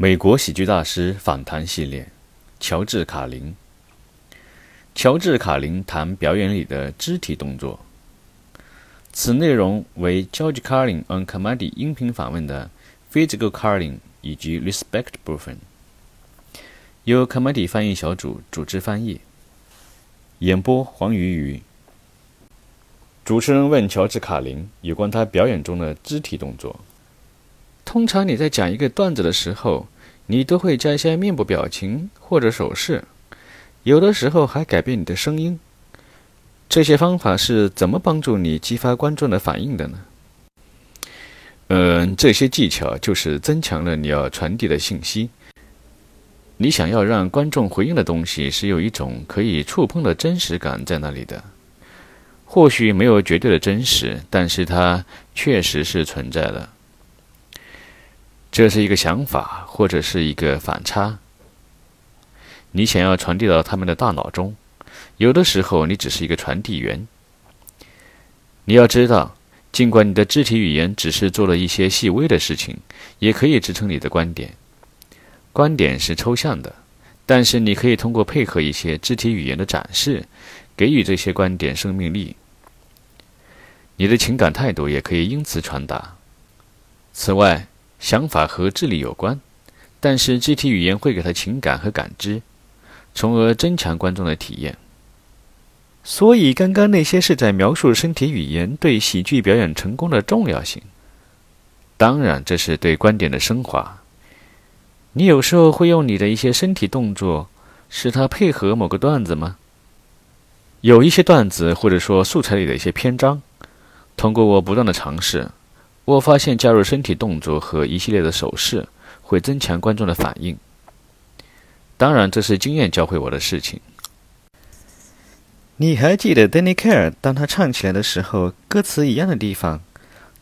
美国喜剧大师访谈系列，乔治·卡林。乔治·卡林谈表演里的肢体动作。此内容为 George Carlin on Comedy 音频访问的 Physical Carlin 以及 Respect 部分，由 Comedy 翻译小组组织翻译。演播黄鱼鱼。主持人问乔治·卡林有关他表演中的肢体动作。通常你在讲一个段子的时候，你都会加一些面部表情或者手势，有的时候还改变你的声音。这些方法是怎么帮助你激发观众的反应的呢？嗯，这些技巧就是增强了你要传递的信息。你想要让观众回应的东西是有一种可以触碰的真实感在那里的，或许没有绝对的真实，但是它确实是存在的。这是一个想法，或者是一个反差。你想要传递到他们的大脑中，有的时候你只是一个传递员。你要知道，尽管你的肢体语言只是做了一些细微的事情，也可以支撑你的观点。观点是抽象的，但是你可以通过配合一些肢体语言的展示，给予这些观点生命力。你的情感态度也可以因此传达。此外，想法和智力有关，但是肢体语言会给他情感和感知，从而增强观众的体验。所以，刚刚那些是在描述身体语言对喜剧表演成功的重要性。当然，这是对观点的升华。你有时候会用你的一些身体动作，使它配合某个段子吗？有一些段子，或者说素材里的一些篇章，通过我不断的尝试。我发现加入身体动作和一系列的手势会增强观众的反应。当然，这是经验教会我的事情。你还记得 Danny Care 当他唱起来的时候，歌词一样的地方，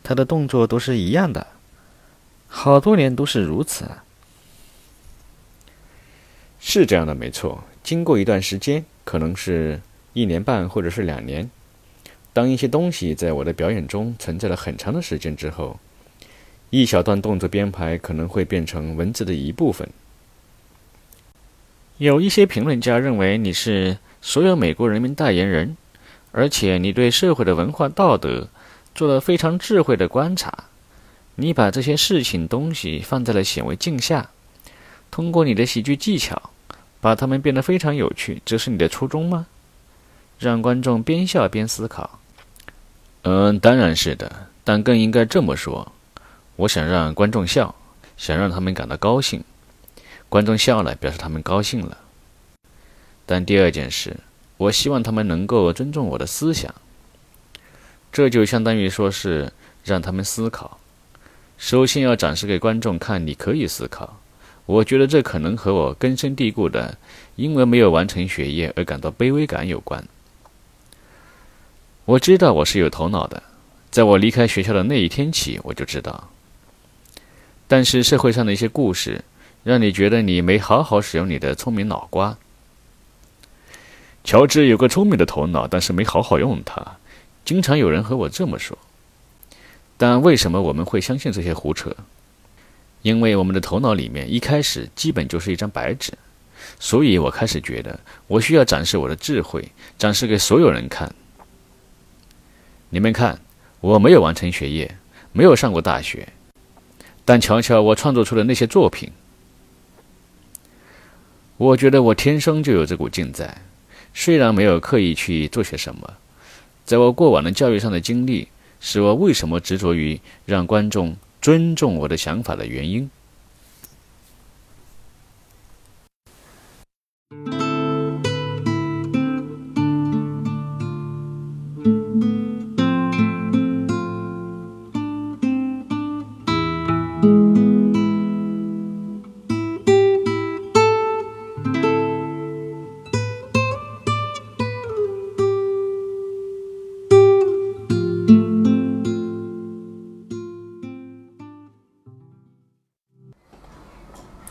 他的动作都是一样的，好多年都是如此。是这样的，没错。经过一段时间，可能是一年半或者是两年。当一些东西在我的表演中存在了很长的时间之后，一小段动作编排可能会变成文字的一部分。有一些评论家认为你是所有美国人民代言人，而且你对社会的文化道德做了非常智慧的观察。你把这些事情东西放在了显微镜下，通过你的喜剧技巧把它们变得非常有趣。这是你的初衷吗？让观众边笑边思考。嗯，当然是的，但更应该这么说：我想让观众笑，想让他们感到高兴。观众笑了，表示他们高兴了。但第二件事，我希望他们能够尊重我的思想。这就相当于说是让他们思考。首先要展示给观众看，你可以思考。我觉得这可能和我根深蒂固的因为没有完成学业而感到卑微感有关。我知道我是有头脑的，在我离开学校的那一天起，我就知道。但是社会上的一些故事，让你觉得你没好好使用你的聪明脑瓜。乔治有个聪明的头脑，但是没好好用它。经常有人和我这么说。但为什么我们会相信这些胡扯？因为我们的头脑里面一开始基本就是一张白纸，所以我开始觉得我需要展示我的智慧，展示给所有人看。你们看，我没有完成学业，没有上过大学，但瞧瞧我创作出的那些作品，我觉得我天生就有这股劲在。虽然没有刻意去做些什么，在我过往的教育上的经历，是我为什么执着于让观众尊重我的想法的原因。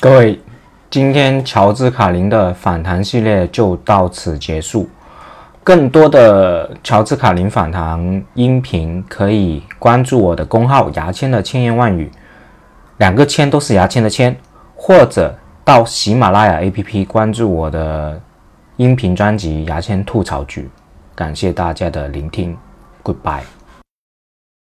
各位，今天乔治卡林的访谈系列就到此结束。更多的乔治卡林访谈音频，可以关注我的公号“牙签的千言万语”，两个“签”都是牙签的“签”。或者到喜马拉雅 APP 关注我的音频专辑《牙签吐槽局》。感谢大家的聆听，Goodbye。